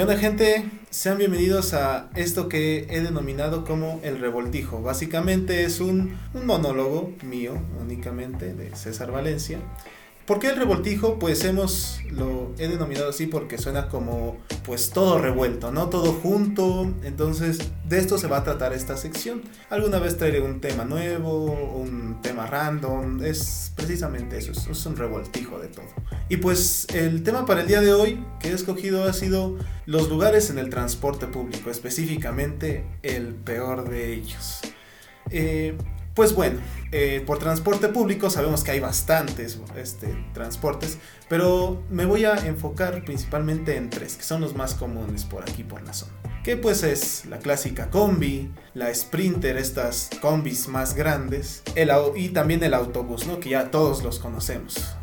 ¿Qué gente? Sean bienvenidos a esto que he denominado como el revoltijo. Básicamente es un monólogo mío únicamente de César Valencia ¿Por qué el revoltijo? Pues hemos, lo he denominado así porque suena como, pues todo revuelto, ¿no? Todo junto. Entonces, de esto se va a tratar esta sección. Alguna vez traeré un tema nuevo, un tema random. Es precisamente eso, es, un revoltijo de todo. Y pues el tema para el día de hoy que he escogido ha sido los lugares en el transporte público, específicamente el peor de ellos. Eh, pues bueno, eh, por transporte público sabemos que hay bastantes este, transportes, pero me voy a enfocar principalmente en tres, que son los más comunes por aquí, por la zona. Que pues es la clásica combi, la Sprinter, estas combis más grandes, el, y también el autobús, ¿no? que ya todos los conocemos,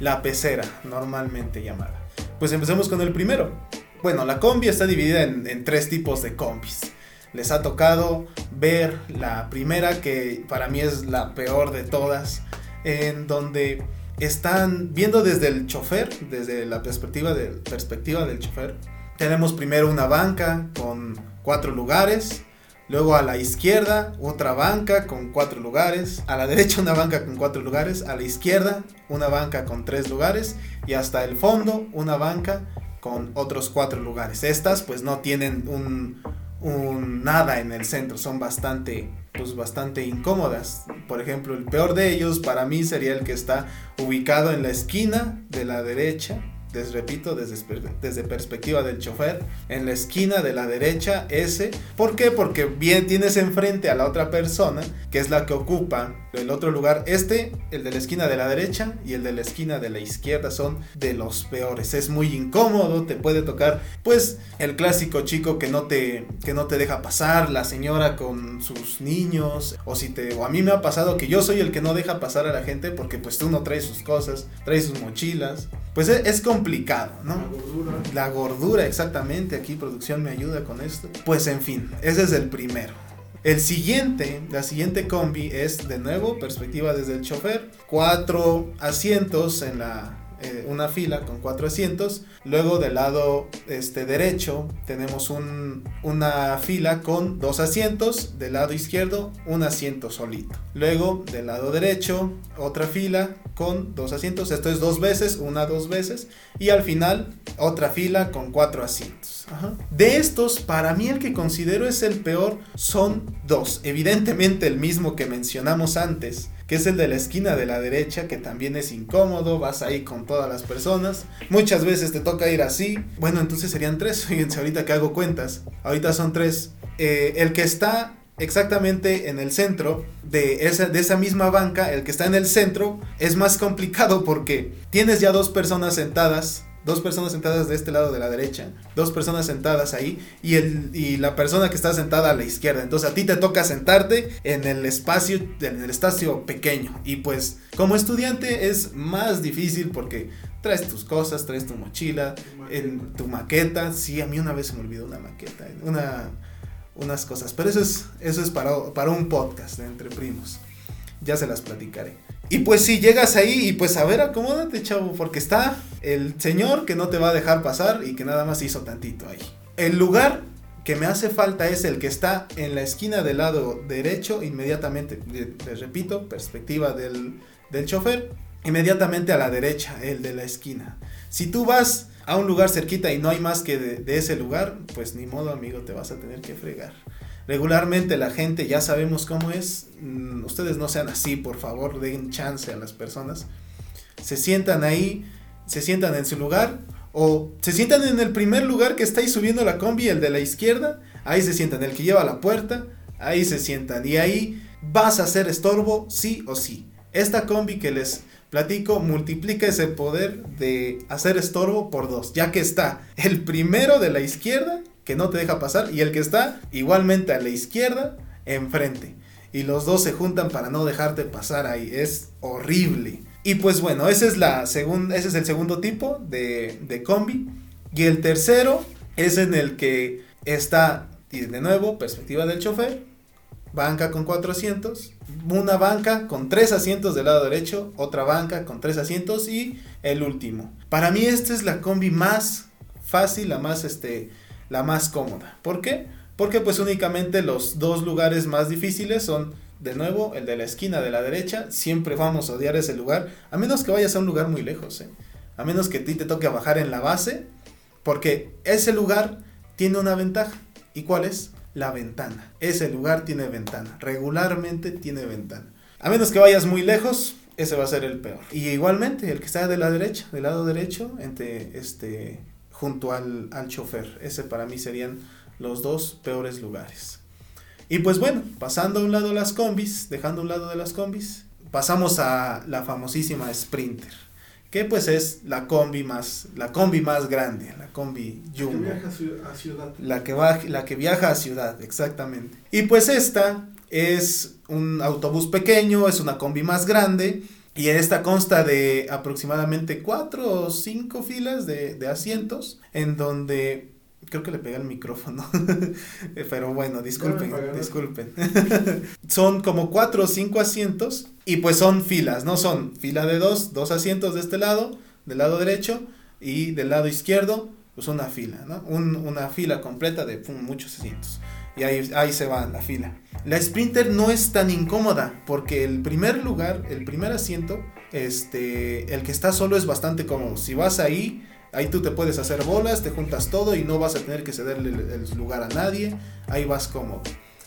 la pecera normalmente llamada. Pues empecemos con el primero. Bueno, la combi está dividida en, en tres tipos de combis les ha tocado ver la primera, que para mí es la peor de todas, en donde están viendo desde el chofer, desde la perspectiva, de, perspectiva del chofer. Tenemos primero una banca con cuatro lugares, luego a la izquierda otra banca con cuatro lugares, a la derecha una banca con cuatro lugares, a la izquierda una banca con tres lugares y hasta el fondo una banca con otros cuatro lugares. Estas pues no tienen un, un nada en el centro, son bastante pues bastante incómodas. Por ejemplo, el peor de ellos para mí sería el que está ubicado en la esquina de la derecha les repito, desde, desde perspectiva del chofer, en la esquina de la derecha, ese. ¿Por qué? Porque bien tienes enfrente a la otra persona, que es la que ocupa el otro lugar. Este, el de la esquina de la derecha y el de la esquina de la izquierda son de los peores. Es muy incómodo, te puede tocar, pues, el clásico chico que no te, que no te deja pasar, la señora con sus niños, o si te, o a mí me ha pasado que yo soy el que no deja pasar a la gente porque pues tú no traes sus cosas, traes sus mochilas. Pues es, es complicado, ¿no? La gordura. La gordura, exactamente. Aquí producción me ayuda con esto. Pues en fin, ese es el primero. El siguiente, la siguiente combi es de nuevo perspectiva desde el chofer, cuatro asientos en la eh, una fila con cuatro asientos. Luego del lado este, derecho tenemos un, una fila con dos asientos. Del lado izquierdo un asiento solito. Luego del lado derecho otra fila con dos asientos. Esto es dos veces, una dos veces. Y al final otra fila con cuatro asientos. De estos, para mí el que considero es el peor son dos. Evidentemente el mismo que mencionamos antes que es el de la esquina de la derecha, que también es incómodo, vas ahí con todas las personas, muchas veces te toca ir así, bueno, entonces serían tres, fíjense ahorita que hago cuentas, ahorita son tres, eh, el que está exactamente en el centro de esa, de esa misma banca, el que está en el centro, es más complicado porque tienes ya dos personas sentadas dos personas sentadas de este lado de la derecha, dos personas sentadas ahí y, el, y la persona que está sentada a la izquierda. Entonces a ti te toca sentarte en el espacio, en el espacio pequeño. Y pues como estudiante es más difícil porque traes tus cosas, traes tu mochila, en tu maqueta. Sí, a mí una vez se me olvidó una maqueta, una, unas cosas. Pero eso es, eso es para, para un podcast de entre primos. Ya se las platicaré. Y pues si llegas ahí y pues a ver, acomódate, chavo, porque está el señor que no te va a dejar pasar y que nada más hizo tantito ahí. El lugar que me hace falta es el que está en la esquina del lado derecho, inmediatamente, les repito, perspectiva del, del chofer, inmediatamente a la derecha, el de la esquina. Si tú vas a un lugar cerquita y no hay más que de, de ese lugar, pues ni modo amigo, te vas a tener que fregar. Regularmente la gente ya sabemos cómo es. Mm, ustedes no sean así, por favor, den chance a las personas. Se sientan ahí, se sientan en su lugar o se sientan en el primer lugar que está ahí subiendo la combi, el de la izquierda. Ahí se sientan, el que lleva la puerta, ahí se sientan y ahí vas a hacer estorbo sí o sí. Esta combi que les platico multiplica ese poder de hacer estorbo por dos, ya que está el primero de la izquierda que no te deja pasar y el que está igualmente a la izquierda enfrente. Y los dos se juntan para no dejarte pasar ahí. Es horrible. Y pues bueno, ese es, la ese es el segundo tipo de, de combi. Y el tercero es en el que está, y de nuevo, perspectiva del chofer, banca con cuatro asientos, una banca con tres asientos del lado derecho, otra banca con tres asientos y el último. Para mí esta es la combi más fácil, la más, este, la más cómoda. ¿Por qué? Porque pues únicamente los dos lugares más difíciles son de nuevo el de la esquina de la derecha. Siempre vamos a odiar ese lugar, a menos que vayas a un lugar muy lejos, ¿eh? a menos que a ti te toque bajar en la base, porque ese lugar tiene una ventaja. ¿Y cuál es? La ventana. Ese lugar tiene ventana. Regularmente tiene ventana. A menos que vayas muy lejos, ese va a ser el peor. Y igualmente, el que está de la derecha, del lado derecho, entre este, junto al, al chofer. Ese para mí serían los dos peores lugares. Y pues bueno, pasando a un lado las combis, dejando a un lado de las combis, pasamos a la famosísima Sprinter que pues es la combi más, la combi más grande, la combi Jumbo. La que viaja a ciudad. La que, va, la que viaja a ciudad, exactamente. Y pues esta es un autobús pequeño, es una combi más grande. Y esta consta de aproximadamente cuatro o cinco filas de, de asientos, en donde Creo que le pega el micrófono. Pero bueno, disculpen, disculpen. son como cuatro o cinco asientos y pues son filas, ¿no? Son fila de dos, dos asientos de este lado, del lado derecho y del lado izquierdo, pues una fila, ¿no? una fila completa de muchos asientos. Y ahí, ahí se va la fila. La Sprinter no es tan incómoda porque el primer lugar, el primer asiento, este, el que está solo es bastante cómodo. Si vas ahí, Ahí tú te puedes hacer bolas, te juntas todo y no vas a tener que cederle el, lugar a nadie. Ahí vas cómodo.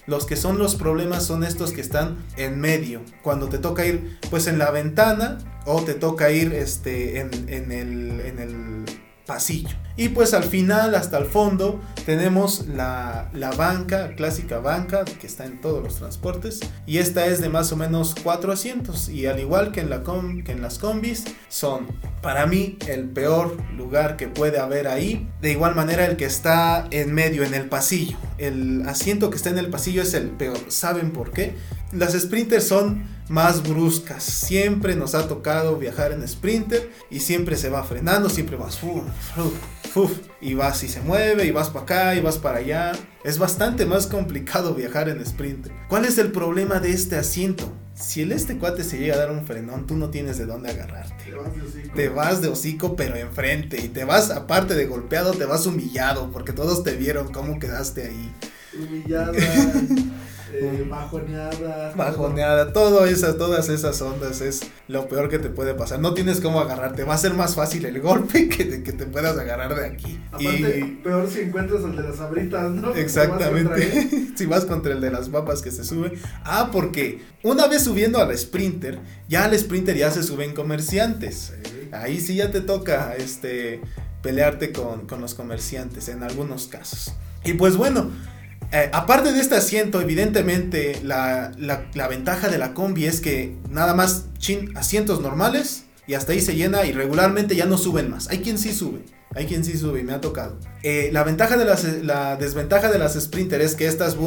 Los que son los problemas son estos que están en medio. Cuando te toca ir pues en la ventana o te toca ir este, en, en, el, en el pasillo. Y pues al final, hasta el fondo, tenemos la, banca, clásica banca, que está en todos los transportes. Y esta es de más o menos cuatro asientos. Y al igual que en, la que en las combis, son para mí el peor lugar que puede haber ahí. De igual manera el que está en medio, en el pasillo. El asiento que está en el pasillo es el peor. ¿Saben por qué? Las sprinters son más bruscas. Siempre nos ha tocado viajar en sprinter y siempre se va frenando, siempre vas y vas y se mueve y vas para acá y vas para allá. Es bastante más complicado viajar en sprinter. ¿Cuál es el problema de este asiento? Si el este cuate se llega a dar un frenón, tú no tienes de dónde agarrarte. Te vas de hocico. Te vas de hocico, pero enfrente. Y te vas, aparte de golpeado, te vas humillado. Porque todos te vieron cómo quedaste ahí. Humillada. Eh, bajoneada. Bajoneada, todo eso, todas esas ondas es lo peor que te puede pasar. No tienes cómo agarrarte, va a ser más fácil el golpe que, te, que te puedas agarrar de aquí. y... peor si encuentras el de las abritas, ¿no? Exactamente. si vas contra el de las papas que se sube. Ah, porque una vez subiendo al sprinter, ya al sprinter ya se suben comerciantes. Ahí sí ya te toca este pelearte con, con los comerciantes en algunos casos. Y pues bueno, eh, aparte de este asiento, evidentemente la, ventaja de la combi es que nada más chin, asientos normales y hasta ahí se llena y regularmente ya no suben más. Hay quien sí sube, hay quien sí sube y me ha tocado. Eh, la ventaja de las, la desventaja de las Sprinter es que estas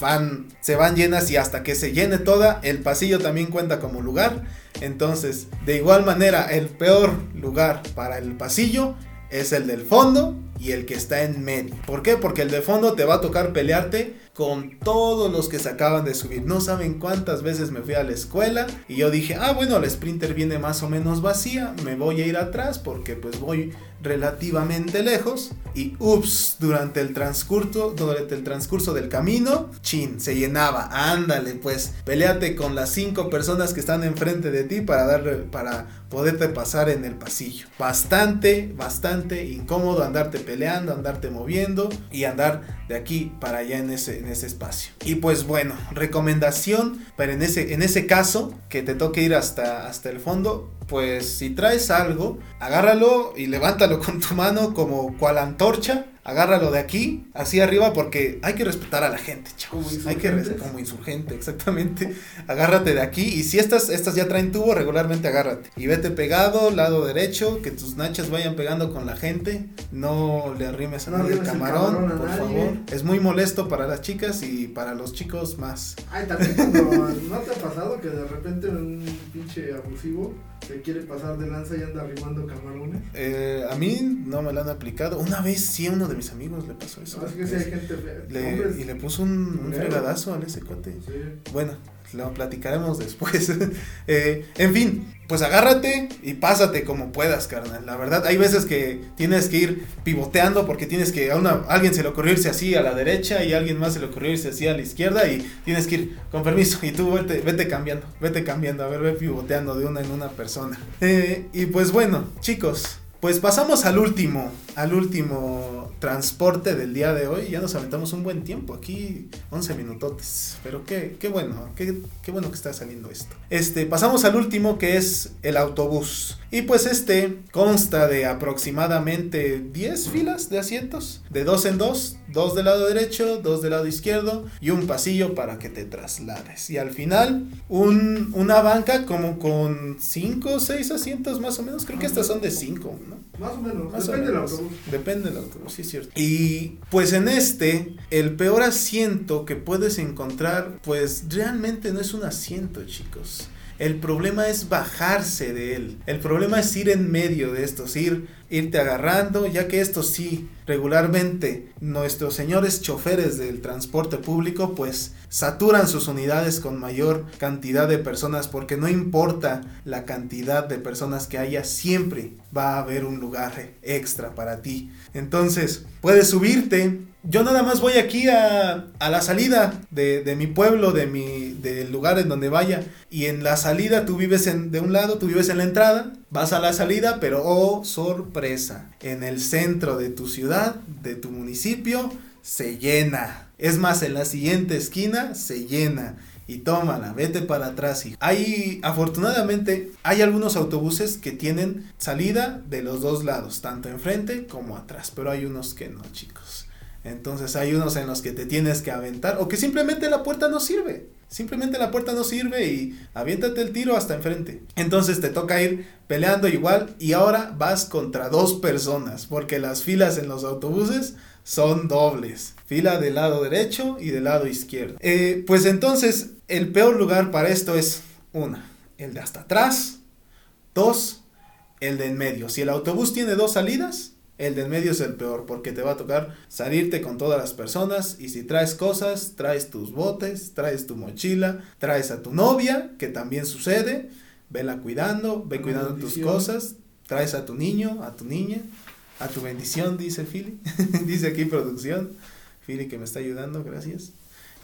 van, se van llenas y hasta que se llene toda, el pasillo también cuenta como lugar. Entonces, de igual manera, el peor lugar para el pasillo es el del fondo y el que está en medio. ¿Por qué? Porque el de fondo te va a tocar pelearte con todos los que se acaban de subir. No saben cuántas veces me fui a la escuela y yo dije, ah, bueno, la Sprinter viene más o menos vacía, me voy a ir atrás porque pues voy relativamente lejos y ups, durante el transcurso, durante el transcurso del camino, chin, se llenaba. Ándale, pues, peleate con las cinco personas que están enfrente de ti para darle para poderte pasar en el pasillo. Bastante, bastante incómodo andarte peleando, andarte moviendo y andar de aquí para allá en ese, en ese espacio. Y pues bueno, recomendación, pero en ese, en ese caso que te toque ir hasta, hasta el fondo, pues si traes algo, agárralo y levántalo con tu mano como cual antorcha agárralo de aquí, así arriba, porque hay que respetar a la gente, chavos. Hay que como insurgente, exactamente. Agárrate de aquí y si estas, estas ya traen tubo, regularmente agárrate. Y vete pegado, lado derecho, que tus nachas vayan pegando con la gente. No le arrimes a nadie el camarón, por favor. Es muy molesto para las chicas y para los chicos más. Ay, también cuando no te ha pasado que de repente un pinche abusivo se quiere pasar de lanza y anda arrimando camarones. Eh, a mí no me lo han aplicado. Una vez sí uno de mis amigos le pasó eso. No, es que sí hay gente fea. Le- hombres- y le puso un, un fregadazo al ese cuate. Sí. Bueno, lo platicaremos después. Eh, en fin, pues agárrate y pásate como puedas, carnal. La verdad, hay veces que tienes que ir pivoteando porque tienes que a una, a alguien se le ocurrió irse así a la derecha y a alguien más se le ocurrió irse así a la izquierda y tienes que ir con permiso y tú vete, vete cambiando, vete cambiando, a ver, ve pivoteando de una en una persona. Eh, y pues bueno, chicos, pues pasamos al último, al último transporte del día de hoy. Ya nos aventamos un buen tiempo, aquí 11 minutotes. Pero qué, qué bueno, qué, qué bueno que está saliendo esto. Este, pasamos al último que es el autobús. Y pues este consta de aproximadamente 10 filas de asientos, de dos en dos, dos del lado derecho, dos del lado izquierdo y un pasillo para que te traslades. Y al final un, una banca como con 5 o 6 asientos más o menos, creo que estas son de 5, ¿no? Más o menos, Más depende del autobús. Depende del autobús, sí es cierto. Y pues en este, el peor asiento que puedes encontrar, pues realmente no es un asiento, chicos. El problema es bajarse de él. El problema es ir en medio de estos, ir, irte agarrando, ya que esto sí, regularmente nuestros señores choferes del transporte público, pues saturan sus unidades con mayor cantidad de personas, porque no importa la cantidad de personas que haya, siempre va a haber un lugar extra para ti. Entonces, puedes subirte. Yo nada más voy aquí a, a la salida de, de mi pueblo, de mi, del lugar en donde vaya. Y en la salida tú vives en, de un lado, tú vives en la entrada, vas a la salida, pero oh, sorpresa, en el centro de tu ciudad, de tu municipio, se llena. Es más, en la siguiente esquina se llena. Y tómala, vete para atrás. hijo. Hay, afortunadamente, hay algunos autobuses que tienen salida de los dos lados, tanto enfrente como atrás, pero hay unos que no, chicos. Entonces hay unos en los que te tienes que aventar o que simplemente la puerta no sirve. Simplemente la puerta no sirve y aviéntate el tiro hasta enfrente. Entonces te toca ir peleando igual y ahora vas contra dos personas porque las filas en los autobuses son dobles. Fila del lado derecho y del lado izquierdo. Eh, pues entonces el peor lugar para esto es una, el de hasta atrás. Dos, el de en medio. Si el autobús tiene dos salidas, el de en medio es el peor porque te va a tocar salirte con todas las personas y si traes cosas, traes tus botes, traes tu mochila, traes a tu novia, que también sucede, vela cuidando, ve cuidando tus cosas, traes a tu niño, a tu niña, a tu bendición, dice Philly, dice aquí producción, Philly que me está ayudando, gracias.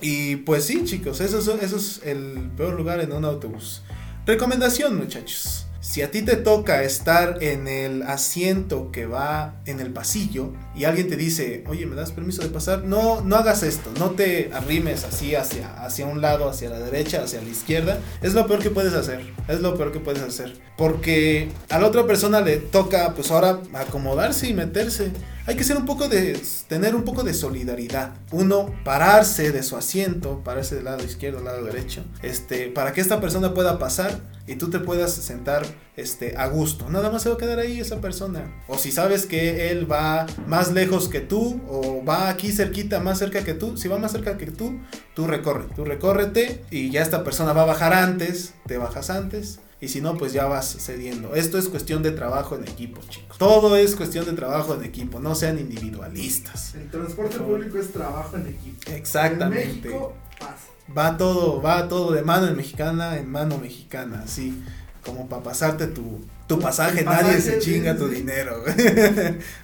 Y pues sí, chicos, eso es, eso es el peor lugar en un autobús. Recomendación, muchachos. Si a ti te toca estar en el asiento que va en el pasillo y alguien te dice, oye, ¿me das permiso de pasar? No, no hagas esto, no te arrimes así hacia, hacia un lado, hacia la derecha, hacia la izquierda. Es lo peor que puedes hacer, es lo peor que puedes hacer. Porque a la otra persona le toca, pues ahora, acomodarse y meterse. Hay que ser un poco de, tener un poco de solidaridad. Uno, pararse de su asiento, pararse del lado izquierdo, del lado derecho, este, para que esta persona pueda pasar y tú te puedas sentar este, a gusto. Nada más se va a quedar ahí esa persona. O si sabes que él va más lejos que tú, o va aquí cerquita, más cerca que tú, si va más cerca que tú, tú recorre, tú recórrete y ya esta persona va a bajar antes, te bajas antes. Y si no, pues ya vas cediendo. Esto es cuestión de trabajo en equipo, chicos. Todo es cuestión de trabajo en equipo. No sean individualistas. El transporte público es trabajo en equipo. Exactamente. En México pasa. Va todo, va todo de mano en mexicana en mano mexicana, así como para pasarte tu, tu pasaje, nadie pasaje, se chinga sí. tu dinero.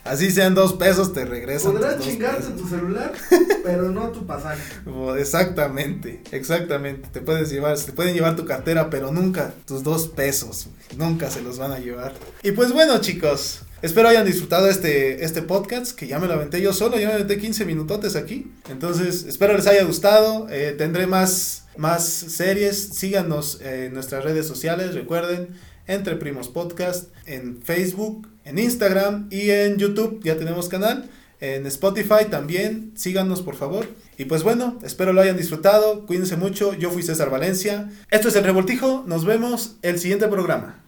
así sean dos pesos, te regresan. Podrás tus chingarte pesos. tu celular, pero no tu pasaje. Exactamente, exactamente. Te puedes llevar, te pueden llevar tu cartera, pero nunca tus dos pesos. Nunca se los van a llevar. Y pues bueno, chicos. Espero hayan disfrutado este, este podcast, que ya me lo aventé yo solo, ya me aventé 15 minutotes aquí. Entonces, espero les haya gustado. Eh, tendré más, más series. Síganos en nuestras redes sociales, recuerden, Entre Primos Podcast, en Facebook, en Instagram y en YouTube. Ya tenemos canal. En Spotify también, síganos por favor. Y pues bueno, espero lo hayan disfrutado. Cuídense mucho. Yo fui César Valencia. Esto es El Revoltijo. Nos vemos el siguiente programa.